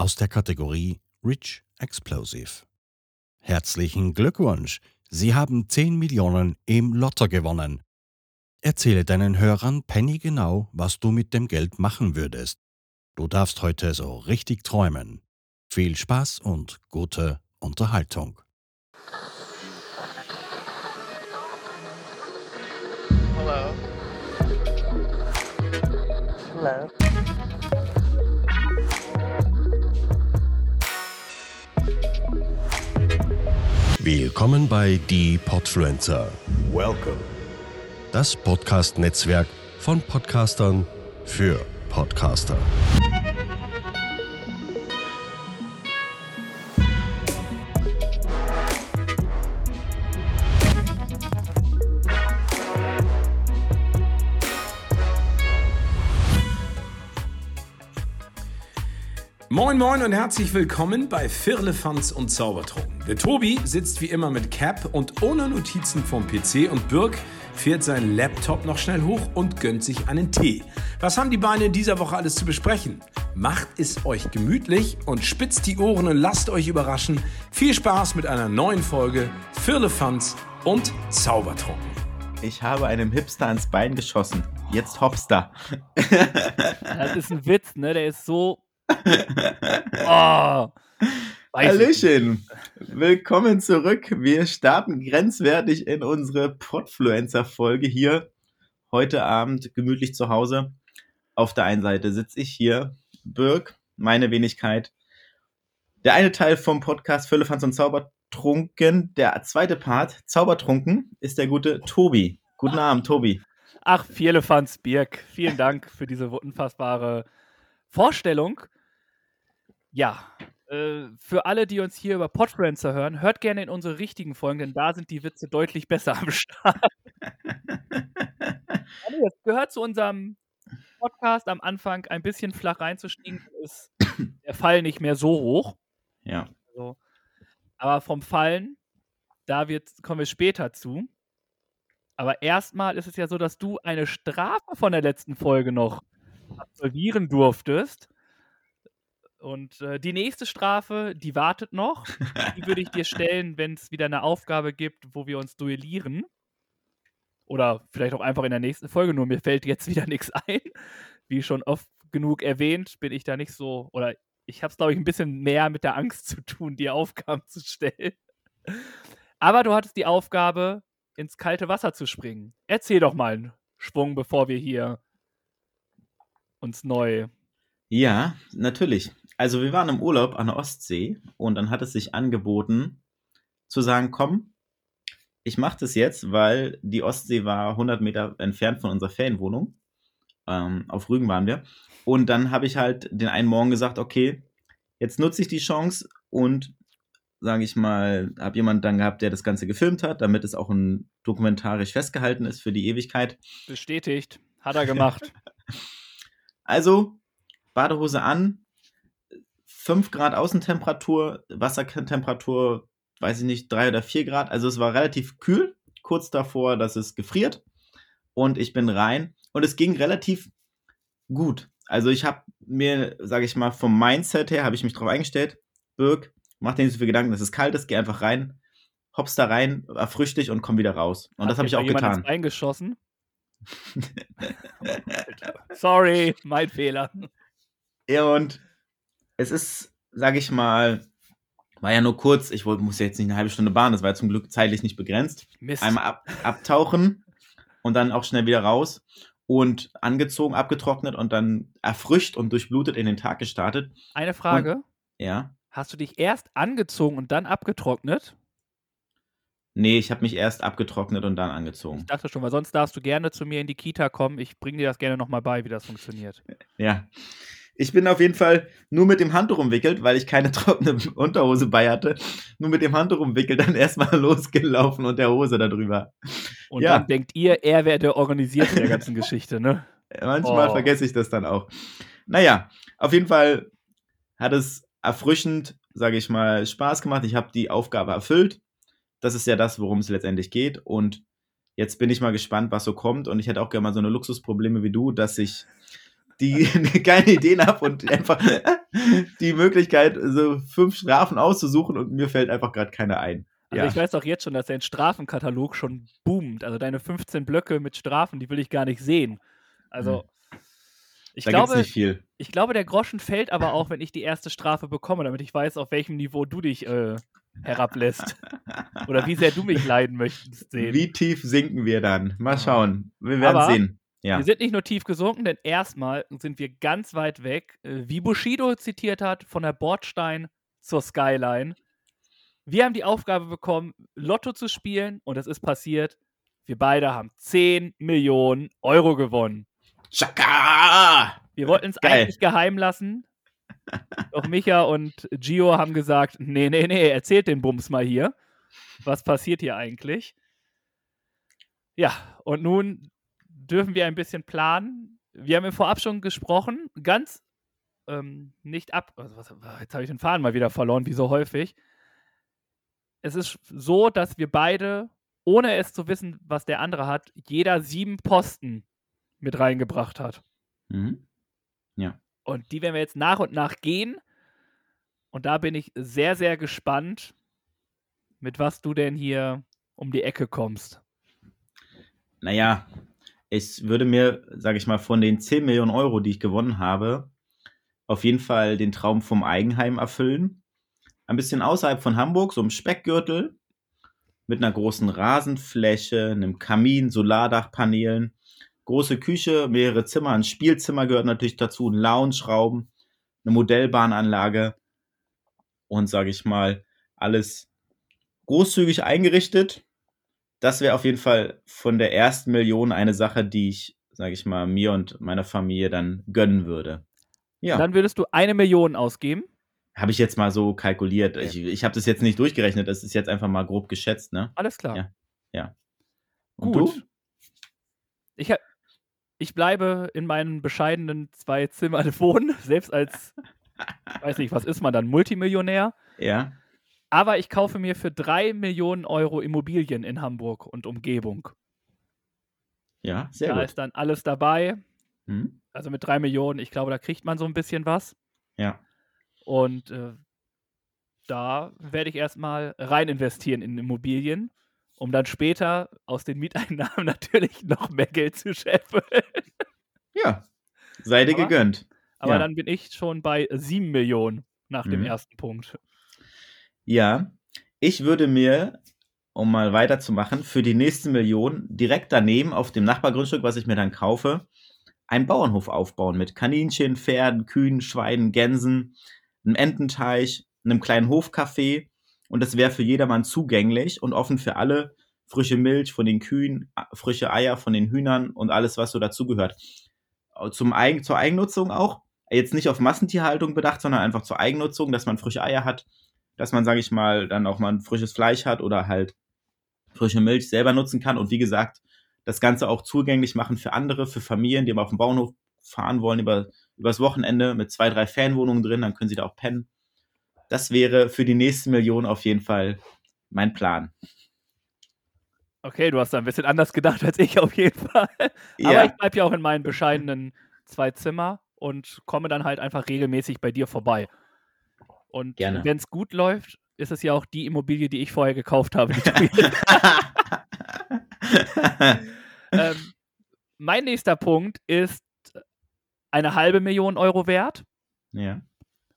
aus der Kategorie Rich Explosive. Herzlichen Glückwunsch! Sie haben 10 Millionen im Lotto gewonnen. Erzähle deinen Hörern pennygenau, was du mit dem Geld machen würdest. Du darfst heute so richtig träumen. Viel Spaß und gute Unterhaltung. Hello. Hello. Willkommen bei Die Podfluencer, Welcome. das Podcast-Netzwerk von Podcastern für Podcaster. Moin Moin und herzlich willkommen bei Firlefanz und Zaubertrunken. Der Tobi sitzt wie immer mit Cap und ohne Notizen vom PC und Birk fährt seinen Laptop noch schnell hoch und gönnt sich einen Tee. Was haben die Beine in dieser Woche alles zu besprechen? Macht es euch gemütlich und spitzt die Ohren und lasst euch überraschen. Viel Spaß mit einer neuen Folge Firlefanz und Zaubertrunken. Ich habe einem Hipster ans Bein geschossen. Jetzt Hopster. Das ist ein Witz, ne? Der ist so. Oh. Weiß. Hallöchen. Willkommen zurück. Wir starten grenzwertig in unsere Podfluencer-Folge hier. Heute Abend gemütlich zu Hause. Auf der einen Seite sitze ich hier, Birk, meine Wenigkeit. Der eine Teil vom Podcast Füllefanz und Zaubertrunken. Der zweite Part, Zaubertrunken, ist der gute Tobi. Guten Abend, Tobi. Ach, Vierlefanz Birk. Vielen Dank für diese unfassbare Vorstellung. Ja, äh, für alle, die uns hier über Podfluencer hören, hört gerne in unsere richtigen Folgen, denn da sind die Witze deutlich besser am Start. Also, Es gehört zu unserem Podcast am Anfang ein bisschen flach reinzustiegen, ist der Fall nicht mehr so hoch. Ja. Also, aber vom Fallen, da wird, kommen wir später zu. Aber erstmal ist es ja so, dass du eine Strafe von der letzten Folge noch absolvieren durftest. Und äh, die nächste Strafe, die wartet noch. Die würde ich dir stellen, wenn es wieder eine Aufgabe gibt, wo wir uns duellieren. Oder vielleicht auch einfach in der nächsten Folge, nur mir fällt jetzt wieder nichts ein. Wie schon oft genug erwähnt, bin ich da nicht so, oder ich habe es, glaube ich, ein bisschen mehr mit der Angst zu tun, die Aufgaben zu stellen. Aber du hattest die Aufgabe, ins kalte Wasser zu springen. Erzähl doch mal einen Schwung, bevor wir hier uns neu. Ja, natürlich. Also wir waren im Urlaub an der Ostsee und dann hat es sich angeboten zu sagen, komm, ich mache das jetzt, weil die Ostsee war 100 Meter entfernt von unserer Ferienwohnung. Ähm, auf Rügen waren wir. Und dann habe ich halt den einen Morgen gesagt, okay, jetzt nutze ich die Chance und sage ich mal, habe jemanden dann gehabt, der das Ganze gefilmt hat, damit es auch ein dokumentarisch festgehalten ist für die Ewigkeit. Bestätigt. Hat er gemacht. Also, Badehose an, 5 Grad Außentemperatur, Wassertemperatur, weiß ich nicht, 3 oder 4 Grad. Also es war relativ kühl, kurz davor, dass es gefriert. Und ich bin rein und es ging relativ gut. Also ich habe mir, sage ich mal, vom Mindset her, habe ich mich drauf eingestellt, Birk, mach dir nicht so viel Gedanken, es kalt ist, geh einfach rein, hoppst da rein, erfrisch dich und komm wieder raus. Und das habe ich auch getan. Eingeschossen. Sorry, mein Fehler. Ja, und es ist, sage ich mal, war ja nur kurz. Ich wollte, muss ja jetzt nicht eine halbe Stunde bahnen, das war ja zum Glück zeitlich nicht begrenzt. Mist. Einmal ab, abtauchen und dann auch schnell wieder raus und angezogen, abgetrocknet und dann erfrischt und durchblutet in den Tag gestartet. Eine Frage. Ja. Hast du dich erst angezogen und dann abgetrocknet? Nee, ich habe mich erst abgetrocknet und dann angezogen. Ich dachte schon, weil sonst darfst du gerne zu mir in die Kita kommen. Ich bringe dir das gerne nochmal bei, wie das funktioniert. Ja. Ich bin auf jeden Fall nur mit dem Handtuch umwickelt, weil ich keine trockene Unterhose bei hatte. Nur mit dem Handtuch umwickelt, dann erstmal losgelaufen und der Hose darüber. Und Ja. dann denkt ihr, er wäre der Organisierte der ganzen Geschichte, ne? Manchmal Oh. vergesse ich das dann auch. Naja, auf jeden Fall hat es erfrischend, sage ich mal, Spaß gemacht. Ich habe die Aufgabe erfüllt. Das ist ja das, worum es letztendlich geht. Und jetzt bin ich mal gespannt, was so kommt. Und ich hätte auch gerne mal so eine Luxusprobleme wie du, dass ich die keine Ideen habe und einfach die Möglichkeit, so fünf Strafen auszusuchen und mir fällt einfach gerade keine ein. Also Ja. ich weiß doch jetzt schon, dass dein Strafenkatalog schon boomt. Also deine 15 Blöcke mit Strafen, die will ich gar nicht sehen. Also ich Hm. da gibt's glaube, nicht viel. ich glaube, der Groschen fällt aber auch, wenn ich die erste Strafe bekomme, damit ich weiß, auf welchem Niveau du dich äh, herablässt. Oder wie sehr du mich leiden möchtest sehen. Wie tief sinken wir dann? Mal schauen. Wir werden Aber sehen. Ja. Wir sind nicht nur tief gesunken, denn erstmal sind wir ganz weit weg, äh, wie Bushido zitiert hat, von der Bordstein zur Skyline. Wir haben die Aufgabe bekommen, Lotto zu spielen und es ist passiert. Wir beide haben 10 Millionen Euro gewonnen. Chaka! Wir wollten es eigentlich geheim lassen. Doch Micha und Gio haben gesagt: Nee, nee, nee, erzählt den Bums mal hier. Was passiert hier eigentlich? Ja, und nun dürfen wir ein bisschen planen. Wir haben im Vorab schon gesprochen, ganz ähm, nicht ab. Also was, jetzt habe ich den Faden mal wieder verloren, wie so häufig. Es ist so, dass wir beide, ohne es zu wissen, was der andere hat, jeder sieben Posten mit reingebracht hat. Mhm. Und die werden wir jetzt nach und nach gehen. Und da bin ich sehr, sehr gespannt, mit was du denn hier um die Ecke kommst. Naja, ich würde mir, sage ich mal, von den 10 Millionen Euro, die ich gewonnen habe, auf jeden Fall den Traum vom Eigenheim erfüllen. Ein bisschen außerhalb von Hamburg, so im Speckgürtel, mit einer großen Rasenfläche, einem Kamin, Solardachpanelen, große Küche, mehrere Zimmer, ein Spielzimmer gehört natürlich dazu, ein Lounge-Raum, eine Modellbahnanlage und, sage ich mal, alles großzügig eingerichtet das wäre auf jeden Fall von der ersten Million eine Sache, die ich, sage ich mal, mir und meiner Familie dann gönnen würde. Ja, Dann würdest du eine Million ausgeben. habe ich jetzt mal so kalkuliert. Ich, ich habe das jetzt nicht durchgerechnet, das ist jetzt einfach mal grob geschätzt, ne? Alles klar. Ja. Und Gut. du? Ich, ich bleibe in meinen bescheidenen zwei Zimmern wohnen, selbst als, weiß nicht, was ist man dann, Multimillionär. Ja. Aber ich kaufe mir für drei Millionen Euro Immobilien in Hamburg und Umgebung. Ja, sehr da gut. ist dann alles dabei. Hm? Also mit drei Millionen, ich glaube, da kriegt man so ein bisschen was. Ja. Und äh, da werde ich erstmal rein investieren in Immobilien, um dann später aus den Mieteinnahmen natürlich noch mehr Geld zu scheffeln. Ja. Sei dir Aber- gegönnt. Aber Ja. dann bin ich schon bei sieben Millionen nach dem Mhm. ersten Punkt. Ja. Ich würde mir, um mal weiterzumachen, für die nächste Million direkt daneben auf dem Nachbargrundstück, was ich mir dann kaufe, einen Bauernhof aufbauen mit Kaninchen, Pferden, Kühen, Schweinen, Gänsen, einem Ententeich, einem kleinen Hofcafé und das wäre für jedermann zugänglich und offen für alle. Frische Milch von den Kühen, frische Eier von den Hühnern und alles, was so dazugehört. Zum Eigen, zur Eigennutzung auch. Jetzt nicht auf Massentierhaltung bedacht, sondern einfach zur Eigennutzung, dass man frische Eier hat, dass man, sage ich mal, dann auch mal ein frisches Fleisch hat oder halt frische Milch selber nutzen kann. Und wie gesagt, das Ganze auch zugänglich machen für andere, für Familien, die mal auf dem Bauernhof fahren wollen über, übers Wochenende mit zwei, drei Ferienwohnungen drin, dann können sie da auch pennen. Das wäre für die nächste Million auf jeden Fall mein Plan. Okay, du hast da ein bisschen anders gedacht als ich auf jeden Fall. Aber Ja. ich bleibe ja auch in meinen bescheidenen zwei Zimmer und komme dann halt einfach regelmäßig bei dir vorbei. Und wenn es gut läuft, ist es ja auch die Immobilie, die ich vorher gekauft habe. Ähm, mein nächster Punkt ist eine halbe Million Euro wert. ja.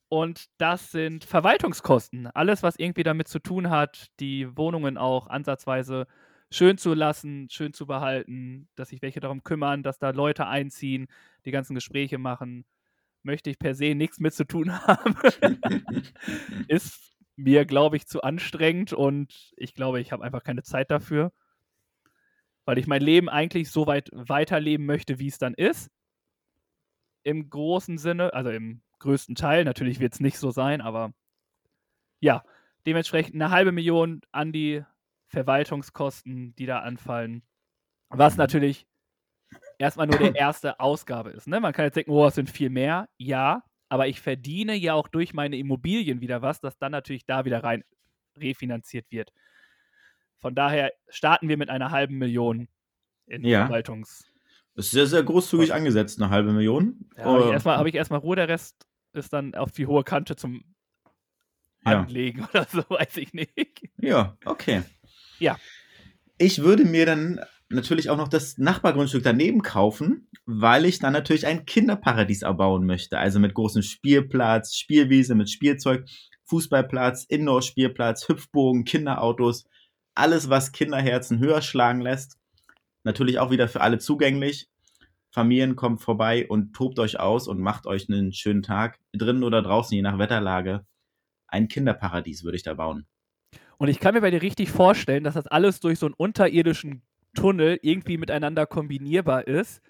Und das sind Verwaltungskosten. Alles, was irgendwie damit zu tun hat, die Wohnungen auch ansatzweise schön zu lassen, schön zu behalten, dass sich welche darum kümmern, dass da Leute einziehen, die ganzen Gespräche machen, möchte ich per se nichts mit zu tun haben. Ist mir, glaube ich, zu anstrengend und ich glaube, ich habe einfach keine Zeit dafür, weil ich mein Leben eigentlich so weit weiterleben möchte, wie es dann ist. Im großen Sinne, also im größten Teil, natürlich wird es nicht so sein, aber ja, dementsprechend eine halbe Million an die Verwaltungskosten, die da anfallen. Was natürlich erstmal nur die erste Ausgabe ist. Ne? Man kann jetzt denken, oh, es sind viel mehr. Ja, aber ich verdiene ja auch durch meine Immobilien wieder was, das dann natürlich da wieder rein refinanziert wird. Von daher starten wir mit einer halben Million in Ja. Verwaltungs. Ist sehr, sehr großzügig angesetzt, eine halbe Million. Ja, habe ich Äh, erstmal hab ich erstmal Ruhe, der Rest ist dann auf die hohe Kante zum Ja. Anlegen oder so, weiß ich nicht. Ja, okay. Ja. Ich würde mir dann natürlich auch noch das Nachbargrundstück daneben kaufen, weil ich dann natürlich ein Kinderparadies erbauen möchte. Also mit großem Spielplatz, Spielwiese mit Spielzeug, Fußballplatz, Indoor-Spielplatz, Hüpfbogen, Kinderautos. Alles, was Kinderherzen höher schlagen lässt. Natürlich auch wieder für alle zugänglich. Familien kommt vorbei und tobt euch aus und macht euch einen schönen Tag. Drinnen oder draußen, je nach Wetterlage. Ein Kinderparadies würde ich da bauen. Und ich kann mir bei dir richtig vorstellen, dass das alles durch so einen unterirdischen Tunnel irgendwie miteinander kombinierbar ist.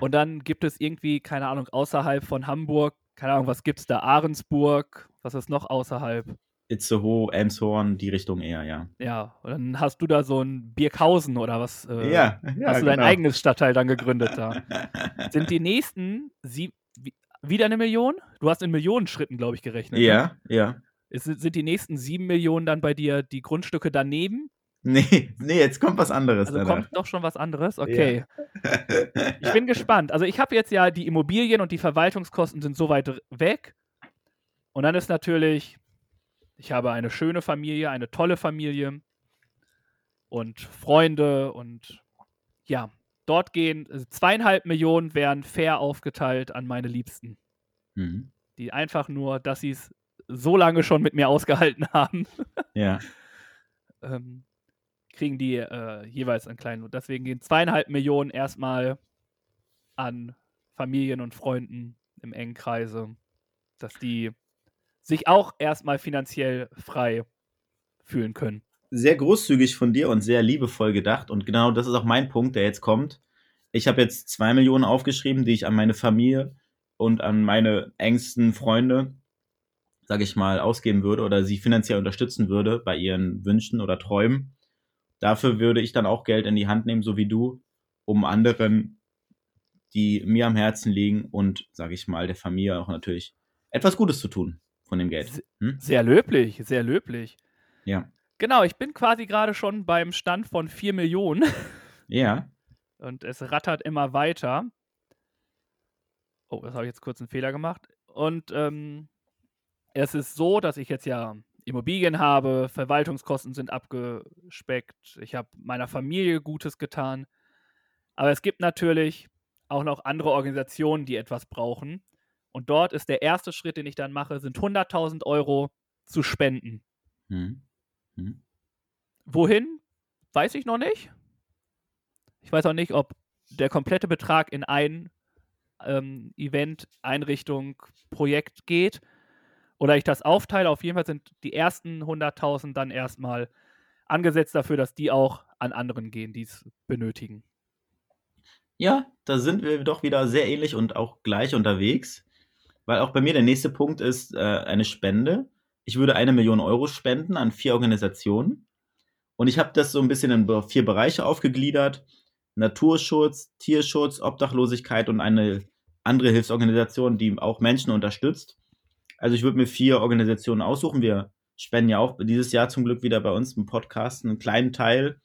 Und dann gibt es irgendwie, keine Ahnung, außerhalb von Hamburg, keine Ahnung, was gibt es da? Ahrensburg, was ist noch außerhalb? Itzehoe, Elmshorn, die Richtung eher, ja. Ja, und dann hast du da so ein Birkhausen oder was? äh, ja, ja, hast du dein genau. eigenes Stadtteil dann gegründet da? Sind die nächsten wie- wieder eine Million? Du hast in Millionenschritten, glaube ich, gerechnet. Ne? Ja, ja. Ist, sind die nächsten sieben Millionen dann bei dir die Grundstücke daneben? Nee, nee, jetzt kommt was anderes Also danach. kommt doch schon was anderes? Okay. Ich bin gespannt. Also ich habe jetzt ja die Immobilien und die Verwaltungskosten sind so weit weg. Und dann ist natürlich, ich habe eine schöne Familie, eine tolle Familie und Freunde und ja, dort gehen also zweieinhalb Millionen werden fair aufgeteilt an meine Liebsten, Mhm. die einfach nur, dass sie es so lange schon mit mir ausgehalten haben, Ja. ähm, kriegen die äh, jeweils einen kleinen. Und deswegen gehen zweieinhalb Millionen erstmal an Familien und Freunden im engen Kreise, dass die sich auch erstmal finanziell frei fühlen können. Sehr großzügig von dir und sehr liebevoll gedacht. Und genau das ist auch mein Punkt, der jetzt kommt. Ich habe jetzt zwei Millionen aufgeschrieben, die ich an meine Familie und an meine engsten Freunde, sage ich mal, ausgeben würde oder sie finanziell unterstützen würde bei ihren Wünschen oder Träumen. Dafür würde ich dann auch Geld in die Hand nehmen, so wie du, um anderen, die mir am Herzen liegen und, sage ich mal, der Familie auch natürlich etwas Gutes zu tun von dem Geld. Hm? Sehr löblich, sehr löblich. Ja. Genau, ich bin quasi gerade schon beim Stand von 4 Millionen Ja. und es rattert immer weiter. Oh, das habe ich jetzt kurz einen Fehler gemacht. Und ähm, es ist so, dass ich jetzt ja Immobilien habe, Verwaltungskosten sind abgespeckt, ich habe meiner Familie Gutes getan. Aber es gibt natürlich auch noch andere Organisationen, die etwas brauchen. Und dort ist der erste Schritt, den ich dann mache, sind 100.000 Euro zu spenden. Hm. Hm. Wohin? Weiß ich noch nicht. Ich weiß auch nicht, ob der komplette Betrag in ein ähm, Event, Einrichtung, Projekt geht oder ich das aufteile. Auf jeden Fall sind die ersten 100.000 dann erstmal angesetzt dafür, dass die auch an anderen gehen, die es benötigen. Ja, da sind wir doch wieder sehr ähnlich und auch gleich unterwegs. Weil auch bei mir der nächste Punkt ist äh, eine Spende. Ich würde eine Million Euro spenden an vier Organisationen. Und ich habe das so ein bisschen in vier Bereiche aufgegliedert. Naturschutz, Tierschutz, Obdachlosigkeit und eine andere Hilfsorganisation, die auch Menschen unterstützt. Also ich würde mir vier Organisationen aussuchen. Wir spenden ja auch dieses Jahr zum Glück wieder bei uns im Podcast einen kleinen Teil,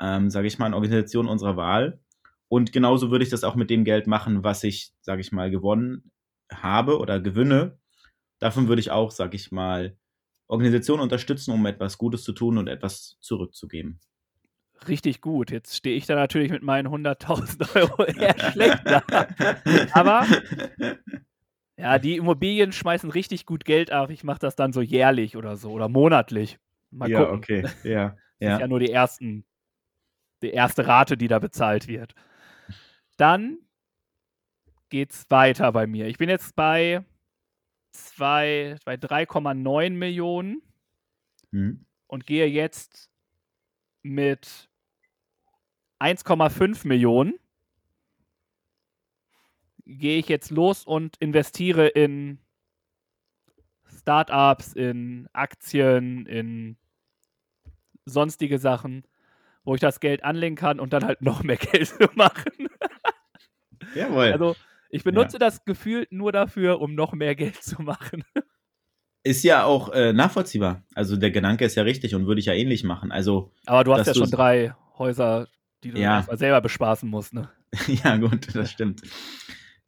ähm, sage ich mal, an Organisationen unserer Wahl. Und genauso würde ich das auch mit dem Geld machen, was ich, sage ich mal, gewonnen habe oder gewinne. Davon würde ich auch, sage ich mal, Organisationen unterstützen, um etwas Gutes zu tun und etwas zurückzugeben. Richtig gut. Jetzt stehe ich da natürlich mit meinen 100.000 Euro eher schlecht da. Aber ja, die Immobilien schmeißen richtig gut Geld ab. Ich mache das dann so jährlich oder so oder monatlich. Mal ja, gucken. okay. Ja, Das ist ja ja. nur die ersten, die erste Rate, die da bezahlt wird. Dann geht's weiter bei mir. Ich bin jetzt bei, zwei, bei 3,9 Millionen Hm. und gehe jetzt mit 1,5 Millionen gehe ich jetzt los und investiere in Startups, in Aktien, in sonstige Sachen, wo ich das Geld anlegen kann und dann halt noch mehr Geld zu machen. Jawohl. Also ich benutze das Gefühl nur dafür, um noch mehr Geld zu machen. ist ja auch äh, nachvollziehbar. Also der Gedanke ist ja richtig und würde ich ja ähnlich machen. Also Aber du hast ja schon drei Häuser, die du Ja. selber bespaßen musst, ne? ja, gut, das stimmt.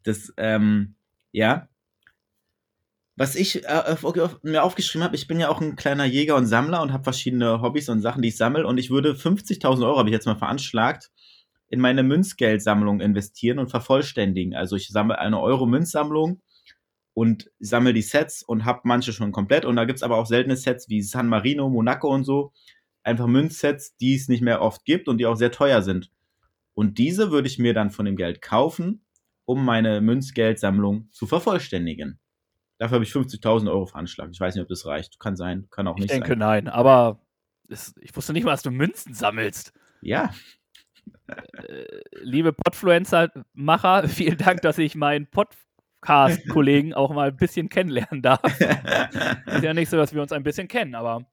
Das, ähm, ja. Was ich äh, mir aufgeschrieben habe, ich bin ja auch ein kleiner Jäger und Sammler und habe verschiedene Hobbys und Sachen, die ich sammle. Und ich würde 50.000 Euro, habe ich jetzt mal veranschlagt, in meine Münzgeldsammlung investieren und vervollständigen. Also ich sammle eine Euro-Münzsammlung und sammle die Sets und habe manche schon komplett. Und da gibt's aber auch seltene Sets wie San Marino, Monaco und so. Einfach Münzsets, die es nicht mehr oft gibt und die auch sehr teuer sind. Und diese würde ich mir dann von dem Geld kaufen, um meine Münzgeldsammlung zu vervollständigen. Dafür habe ich 50.000 Euro veranschlagt. Ich weiß nicht, ob das reicht. Kann sein, kann auch Ich nicht denke sein. nein, aber es, ich wusste nicht mal, dass du Münzen sammelst. Ja, Äh, liebe Podfluencer-Macher, vielen Dank, dass ich meinen Podcast-Kollegen auch mal ein bisschen kennenlernen darf. Ist ja nicht so, dass wir uns ein bisschen kennen, aber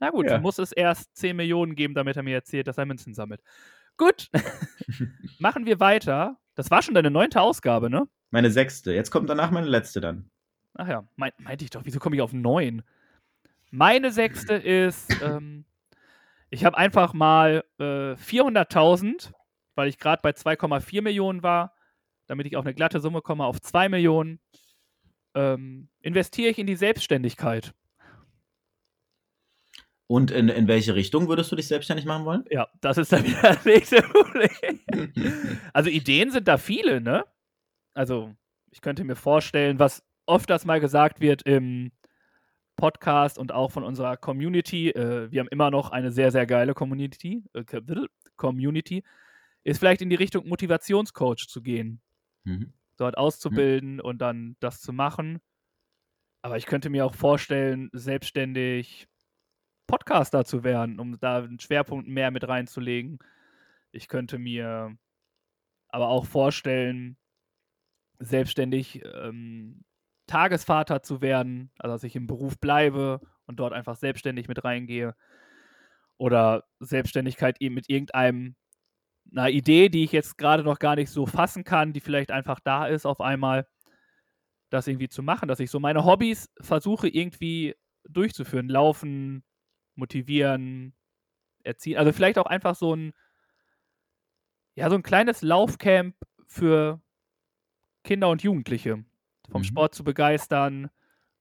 na gut, Ja. muss es erst 10 Millionen geben, damit er mir erzählt, dass er Münzen sammelt. Gut, machen wir weiter. Das war schon deine neunte Ausgabe, ne? meine sechste. Jetzt kommt danach meine letzte dann. Ach ja, mein, meinte ich doch, wieso komme ich auf neun? Meine sechste ist, ähm, ich habe einfach mal äh, 400.000, weil ich gerade bei 2,4 Millionen war, damit ich auf eine glatte Summe komme, auf 2 Millionen, ähm, investiere ich in die Selbstständigkeit. Und in, in welche Richtung würdest du dich selbstständig machen wollen? Ja, das ist dann wieder das nächste Problem. Also Ideen sind da viele, ne? Also ich könnte mir vorstellen, was oft das mal gesagt wird im Podcast und auch von unserer Community, äh, wir haben immer noch eine sehr, sehr geile Community, äh, Community, ist vielleicht in die Richtung Motivationscoach zu gehen, Mhm. dort auszubilden und dann das zu machen. Aber ich könnte mir auch vorstellen, selbstständig Podcaster zu werden, um da einen Schwerpunkt mehr mit reinzulegen. Ich könnte mir aber auch vorstellen, selbstständig ähm, Tagesvater zu werden, also dass ich im Beruf bleibe und dort einfach selbstständig mit reingehe. Oder Selbstständigkeit eben mit irgendeinem einer Idee, die ich jetzt gerade noch gar nicht so fassen kann, die vielleicht einfach da ist auf einmal, das irgendwie zu machen, dass ich so meine Hobbys versuche irgendwie durchzuführen, laufen, motivieren, erziehen, also vielleicht auch einfach so ein ja, so ein kleines Laufcamp für Kinder und Jugendliche vom Mhm. Sport zu begeistern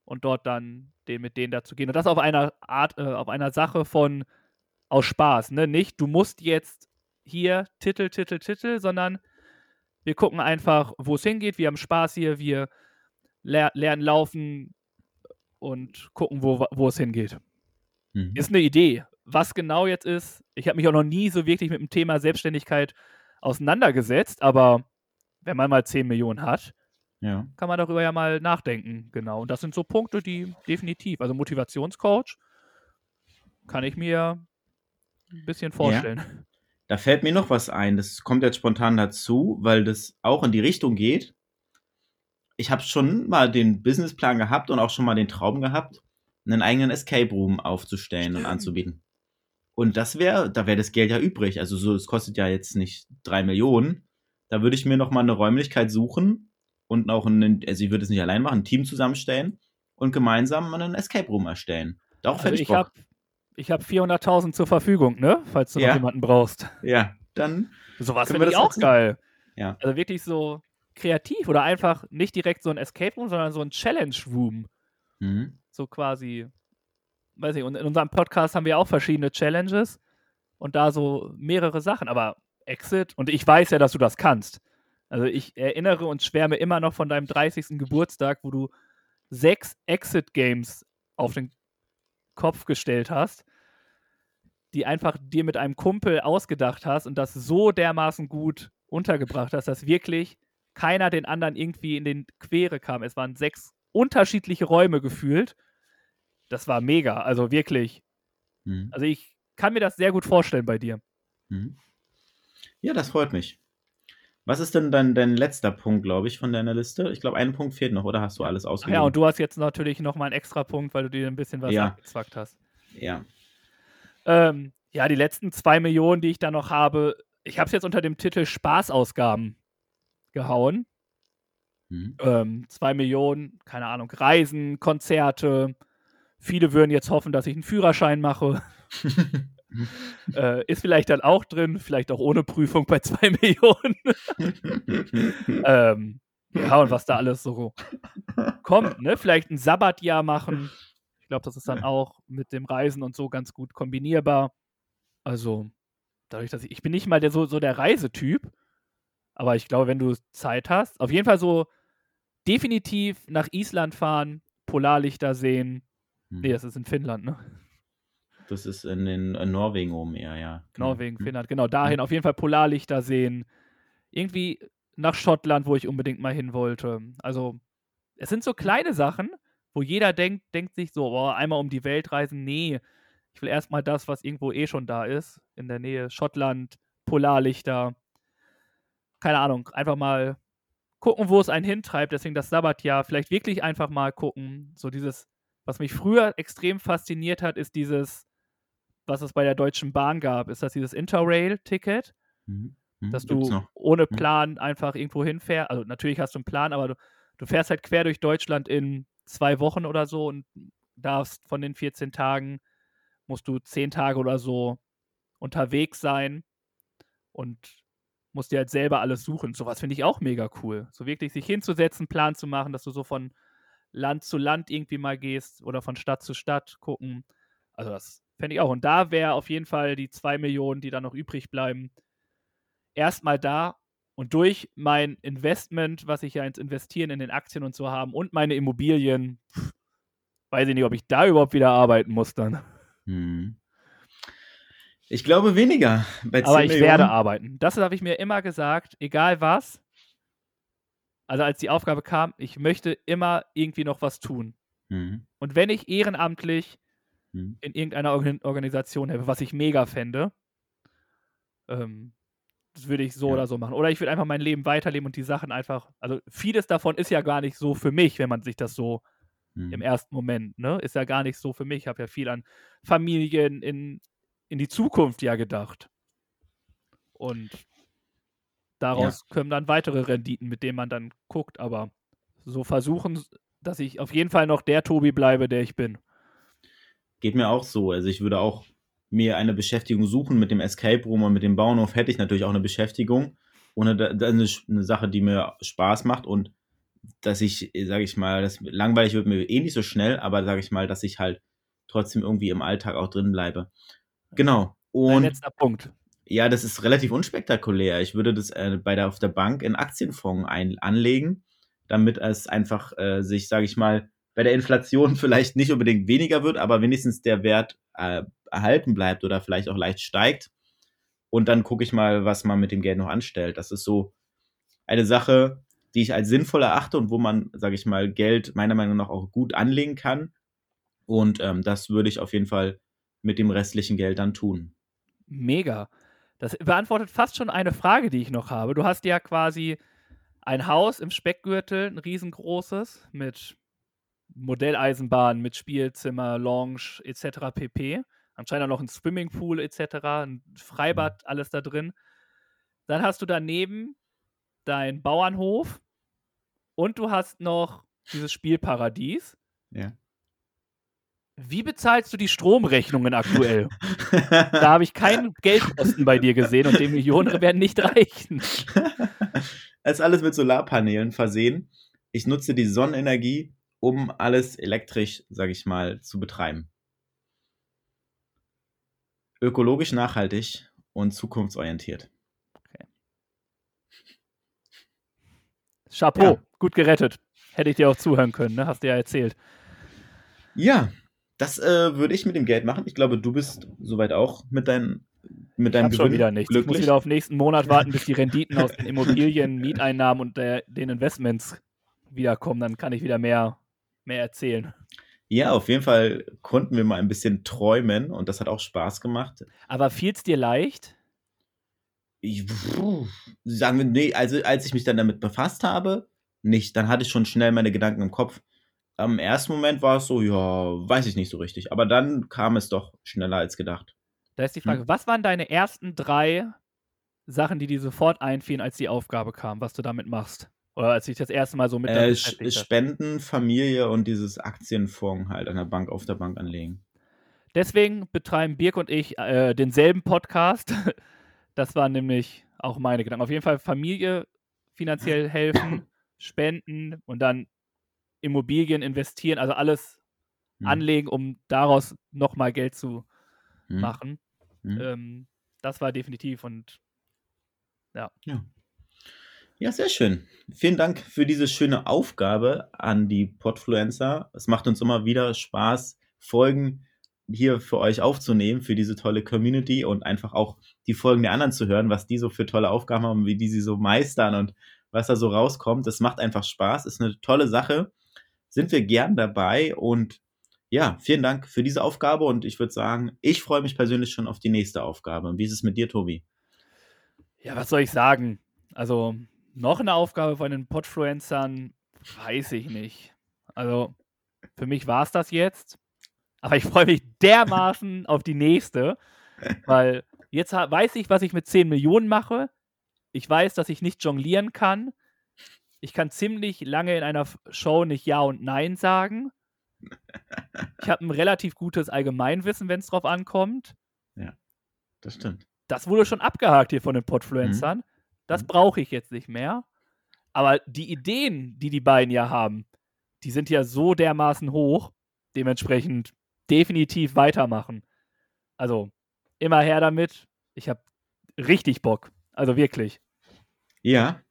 und dort dann den, mit denen da zu gehen. Und das auf einer Art, äh, auf einer Sache von aus Spaß, ne? Nicht, du musst jetzt hier Titel, Titel, Titel, sondern wir gucken einfach, wo es hingeht. Wir haben Spaß hier, wir ler lernen laufen und gucken, wo, wo es hingeht. Mhm. Ist eine Idee. Was genau jetzt ist, ich habe mich auch noch nie so wirklich mit dem Thema Selbstständigkeit auseinandergesetzt, aber wenn man mal 10 Millionen hat, Ja. kann man darüber ja mal nachdenken. Genau. Und das sind so Punkte, die definitiv, also Motivationscoach, kann ich mir ein bisschen vorstellen. Da fällt mir noch was ein. Das kommt jetzt spontan dazu, weil das auch in die Richtung geht. Ich habe schon mal den Businessplan gehabt und auch schon mal den Traum gehabt, einen eigenen Escape Room aufzustellen und anzubieten. Und das wäre, da wäre das Geld ja übrig. Also so, es kostet ja jetzt nicht drei Millionen. Da würde ich mir noch mal eine Räumlichkeit suchen und auch einen, also ich würde es nicht allein machen, ein Team zusammenstellen und gemeinsam einen Escape Room erstellen. Darauf Also hätte ich ich Bock. habe ich hab 400.000 zur Verfügung, ne? Falls du Ja. noch jemanden brauchst. Ja, dann Sowas finde ich das auch geil. Ja. Also wirklich so kreativ oder einfach nicht direkt so ein Escape Room, sondern so ein Challenge Room. mhm. So quasi, weiß ich, und in unserem Podcast haben wir auch verschiedene Challenges und da so mehrere Sachen, aber Exit, und ich weiß ja, dass du das kannst. Also ich erinnere und schwärme immer noch von deinem 30. Geburtstag, wo du sechs Exit-Games auf den Kopf gestellt hast, die einfach dir mit einem Kumpel ausgedacht hast und das so dermaßen gut untergebracht hast, dass wirklich keiner den anderen irgendwie in den Quere kam. Es waren sechs unterschiedliche Räume gefühlt. Das war mega. Also wirklich. Mhm. Also ich kann mir das sehr gut vorstellen bei dir. Mhm. Ja, das freut mich. Was ist denn dein, dein letzter Punkt, glaube ich, von deiner Liste? Ich glaube, ein Punkt fehlt noch, oder hast du alles ausgegeben? ja, und du hast jetzt natürlich nochmal einen extra Punkt, weil du dir ein bisschen was Ja. abgezwackt hast. Ja. Ähm, ja, die letzten zwei Millionen, die ich da noch habe, ich habe es jetzt unter dem Titel Spaßausgaben gehauen. Mhm. Ähm, zwei Millionen, keine Ahnung, Reisen, Konzerte. Viele würden jetzt hoffen, dass ich einen Führerschein mache. äh, ist vielleicht dann auch drin, vielleicht auch ohne Prüfung bei 2 Millionen. ähm, ja, und was da alles so kommt, ne? Vielleicht ein Sabbatjahr machen. Ich glaube, das ist dann auch mit dem Reisen und so ganz gut kombinierbar. Also, dadurch, dass ich, ich bin nicht mal der, so, so der Reisetyp, aber ich glaube, wenn du Zeit hast, auf jeden Fall so definitiv nach Island fahren, Polarlichter sehen. Hm. Nee, das ist in Finnland, ne? Das ist in, den, in Norwegen oben eher, ja. Genau. Norwegen, Hm. Finnland, genau, dahin auf jeden Fall Polarlichter sehen. Irgendwie nach Schottland, wo ich unbedingt mal hin wollte. Also, es sind so kleine Sachen, wo jeder denkt, denkt sich so, boah, einmal um die Welt reisen. Nee, ich will erstmal das, was irgendwo eh schon da ist, in der Nähe. Schottland, Polarlichter. Keine Ahnung, einfach mal gucken, wo es einen hintreibt. Deswegen das Sabbatjahr. Vielleicht wirklich einfach mal gucken. So dieses, was mich früher extrem fasziniert hat, ist dieses, was es bei der Deutschen Bahn gab. Ist das dieses Interrail-Ticket? Mhm. Mhm. dass Gibt's du noch. ohne Mhm. Plan einfach irgendwo hinfährst. Also natürlich hast du einen Plan, aber du, du fährst halt quer durch Deutschland in zwei Wochen oder so und darfst von den 14 Tagen, musst du 10 Tage oder so unterwegs sein und musst dir halt selber alles suchen. Sowas finde ich auch mega cool. So wirklich sich hinzusetzen, Plan zu machen, dass du so von Land zu Land irgendwie mal gehst oder von Stadt zu Stadt gucken. Also das fände ich auch. Und da wäre auf jeden Fall die 2 Millionen, die dann noch übrig bleiben, erstmal da und durch mein Investment, was ich ja ins Investieren in den Aktien und so haben und meine Immobilien, pff, weiß ich nicht, ob ich da überhaupt wieder arbeiten muss dann. Mhm. Ich glaube weniger. Bei 10 Aber ich Millionen. werde arbeiten. Das habe ich mir immer gesagt, egal was. Also als die Aufgabe kam, ich möchte immer irgendwie noch was tun. Mhm. Und wenn ich ehrenamtlich Mhm. in irgendeiner Organ Organisation helfe, was ich mega fände, ähm, das würde ich so Ja. oder so machen. Oder ich würde einfach mein Leben weiterleben und die Sachen einfach, also vieles davon ist ja gar nicht so für mich, wenn man sich das so Mhm. im ersten Moment, ne? Ist ja gar nicht so für mich. Ich habe ja viel an Familien in, in die Zukunft ja gedacht. Und daraus kommen dann weitere Renditen, mit denen man dann guckt. Aber so versuchen, dass ich auf jeden Fall noch der Tobi bleibe, der ich bin. Geht mir auch so. Also ich würde auch mir eine Beschäftigung suchen mit dem Escape Room und mit dem Bauernhof hätte ich natürlich auch eine Beschäftigung. Ohne da eine, eine Sache, die mir Spaß macht und dass ich, sage ich mal, das langweilig wird mir eh nicht so schnell, aber sage ich mal, dass ich halt trotzdem irgendwie im Alltag auch drin bleibe. Genau. Ein Und letzter Punkt. ja, das ist relativ unspektakulär. Ich würde das äh, bei der, auf der Bank in Aktienfonds ein, anlegen, damit es einfach äh, sich, sage ich mal, bei der Inflation vielleicht nicht unbedingt weniger wird, aber wenigstens der Wert äh, erhalten bleibt oder vielleicht auch leicht steigt. Und dann gucke ich mal, was man mit dem Geld noch anstellt. Das ist so eine Sache, die ich als sinnvoll erachte und wo man, sage ich mal, Geld meiner Meinung nach auch gut anlegen kann. Und ähm, das würde ich auf jeden Fall mit dem restlichen Geld dann tun. Mega. Das beantwortet fast schon eine Frage, die ich noch habe. Du hast ja quasi ein Haus im Speckgürtel, ein riesengroßes, mit Modelleisenbahn, mit Spielzimmer, Lounge etc. pp. Anscheinend auch noch ein Swimmingpool etc., ein Freibad, alles da drin. Dann hast du daneben deinen Bauernhof und du hast noch dieses Spielparadies. Ja. Wie bezahlst du die Stromrechnungen aktuell? Da habe ich keinen Geldkosten bei dir gesehen und die Millionen werden nicht reichen. Es ist alles mit Solarpanelen versehen. Ich nutze die Sonnenenergie, um alles elektrisch, sage ich mal, zu betreiben. Ökologisch nachhaltig und zukunftsorientiert. Chapeau, Ja. gut gerettet. Hätte ich dir auch zuhören können, ne? Hast du ja erzählt. Ja, das äh, würde ich mit dem Geld machen. Ich glaube, du bist soweit auch mit, dein, mit Ich deinem schon Gewinn wieder nichts. Ich muss glücklich. wieder auf nächsten Monat warten, bis die Renditen aus den Immobilien, Mieteinnahmen und der, den Investments wiederkommen. Dann kann ich wieder mehr, mehr erzählen. Ja, auf jeden Fall konnten wir mal ein bisschen träumen und das hat auch Spaß gemacht. Aber fiel es dir leicht? Ich, puh, sagen wir, nee, also als ich mich dann damit befasst habe, nicht. Dann hatte ich schon schnell meine Gedanken im Kopf. Am ersten Moment war es so, ja, weiß ich nicht so richtig. Aber dann kam es doch schneller als gedacht. Da ist die Hm. Frage, was waren deine ersten drei Sachen, die dir sofort einfielen, als die Aufgabe kam, was du damit machst? Oder als ich das erste Mal so mit Äh? Spenden, Familie und dieses Aktienfonds halt an der Bank, auf der Bank anlegen. Deswegen betreiben Birk und ich äh, denselben Podcast. Das waren nämlich auch meine Gedanken. Auf jeden Fall Familie finanziell helfen, spenden und dann Immobilien investieren, also alles Hm. anlegen, um daraus nochmal Geld zu Hm. machen. Hm. Ähm, das war definitiv und Ja. Ja, sehr schön. Vielen Dank für diese schöne Aufgabe an die Podfluencer. Es macht uns immer wieder Spaß, Folgen hier für euch aufzunehmen, für diese tolle Community und einfach auch die Folgen der anderen zu hören, was die so für tolle Aufgaben haben, wie die sie so meistern und was da so rauskommt. Das macht einfach Spaß, ist eine tolle Sache. Sind wir gern dabei und ja, vielen Dank für diese Aufgabe und ich würde sagen, ich freue mich persönlich schon auf die nächste Aufgabe. Wie ist es mit dir, Tobi? ja, was soll ich sagen? Also noch eine Aufgabe von den Podfluencern, weiß ich nicht. Also für mich war es das jetzt. Aber ich freue mich dermaßen auf die nächste, weil jetzt weiß ich, was ich mit 10 Millionen mache. Ich weiß, dass ich nicht jonglieren kann. Ich kann ziemlich lange in einer Show nicht Ja und Nein sagen. Ich habe ein relativ gutes Allgemeinwissen, wenn es drauf ankommt. Das stimmt. Das wurde schon abgehakt hier von den Podfluencern. Das Mhm. brauche ich jetzt nicht mehr. Aber die Ideen, die die beiden ja haben, die sind ja so dermaßen hoch. Dementsprechend definitiv weitermachen. Also immer her damit. Ich habe richtig Bock. Also wirklich. Ja,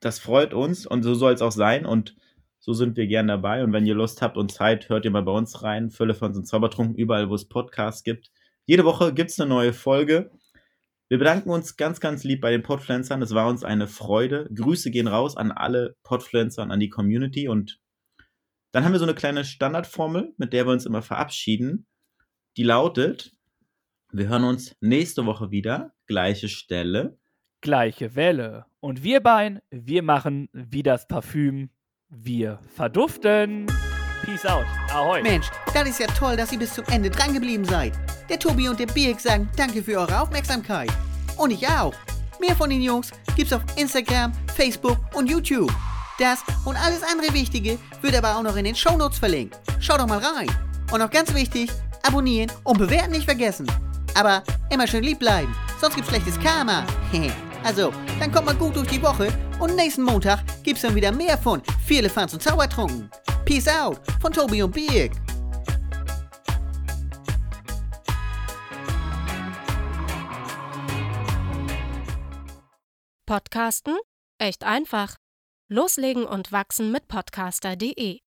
das freut uns und so soll es auch sein und so sind wir gern dabei. Und wenn ihr Lust habt und Zeit, hört ihr mal bei uns rein. Fülle von uns Zaubertrunken, überall, wo es Podcasts gibt. Jede Woche gibt es eine neue Folge. Wir bedanken uns ganz, ganz lieb bei den Podfluencern. Es war uns eine Freude. Grüße gehen raus an alle Podfluencer und an die Community. Und dann haben wir so eine kleine Standardformel, mit der wir uns immer verabschieden. Die lautet, wir hören uns nächste Woche wieder. Gleiche Stelle. Gleiche Welle. Und wir beiden, wir machen wie das Parfüm. Wir verduften. Peace out. Ahoi. Mensch, das ist ja toll, dass ihr bis zum Ende dran geblieben seid. Der Tobi und der Birk sagen danke für eure Aufmerksamkeit. Und ich auch. Mehr von den Jungs gibt's auf Instagram, Facebook und YouTube. Das und alles andere Wichtige wird aber auch noch in den Shownotes verlinkt. Schaut doch mal rein. Und noch ganz wichtig, abonnieren und bewerten nicht vergessen. Aber immer schön lieb bleiben, sonst gibt's schlechtes Karma. also, dann kommt mal gut durch die Woche und nächsten Montag gibt's dann wieder mehr von Vier Elefants und Zaubertrunken. Peace out von Tobi und Birk. Podcasten? Echt einfach. Loslegen und wachsen mit podcaster.de.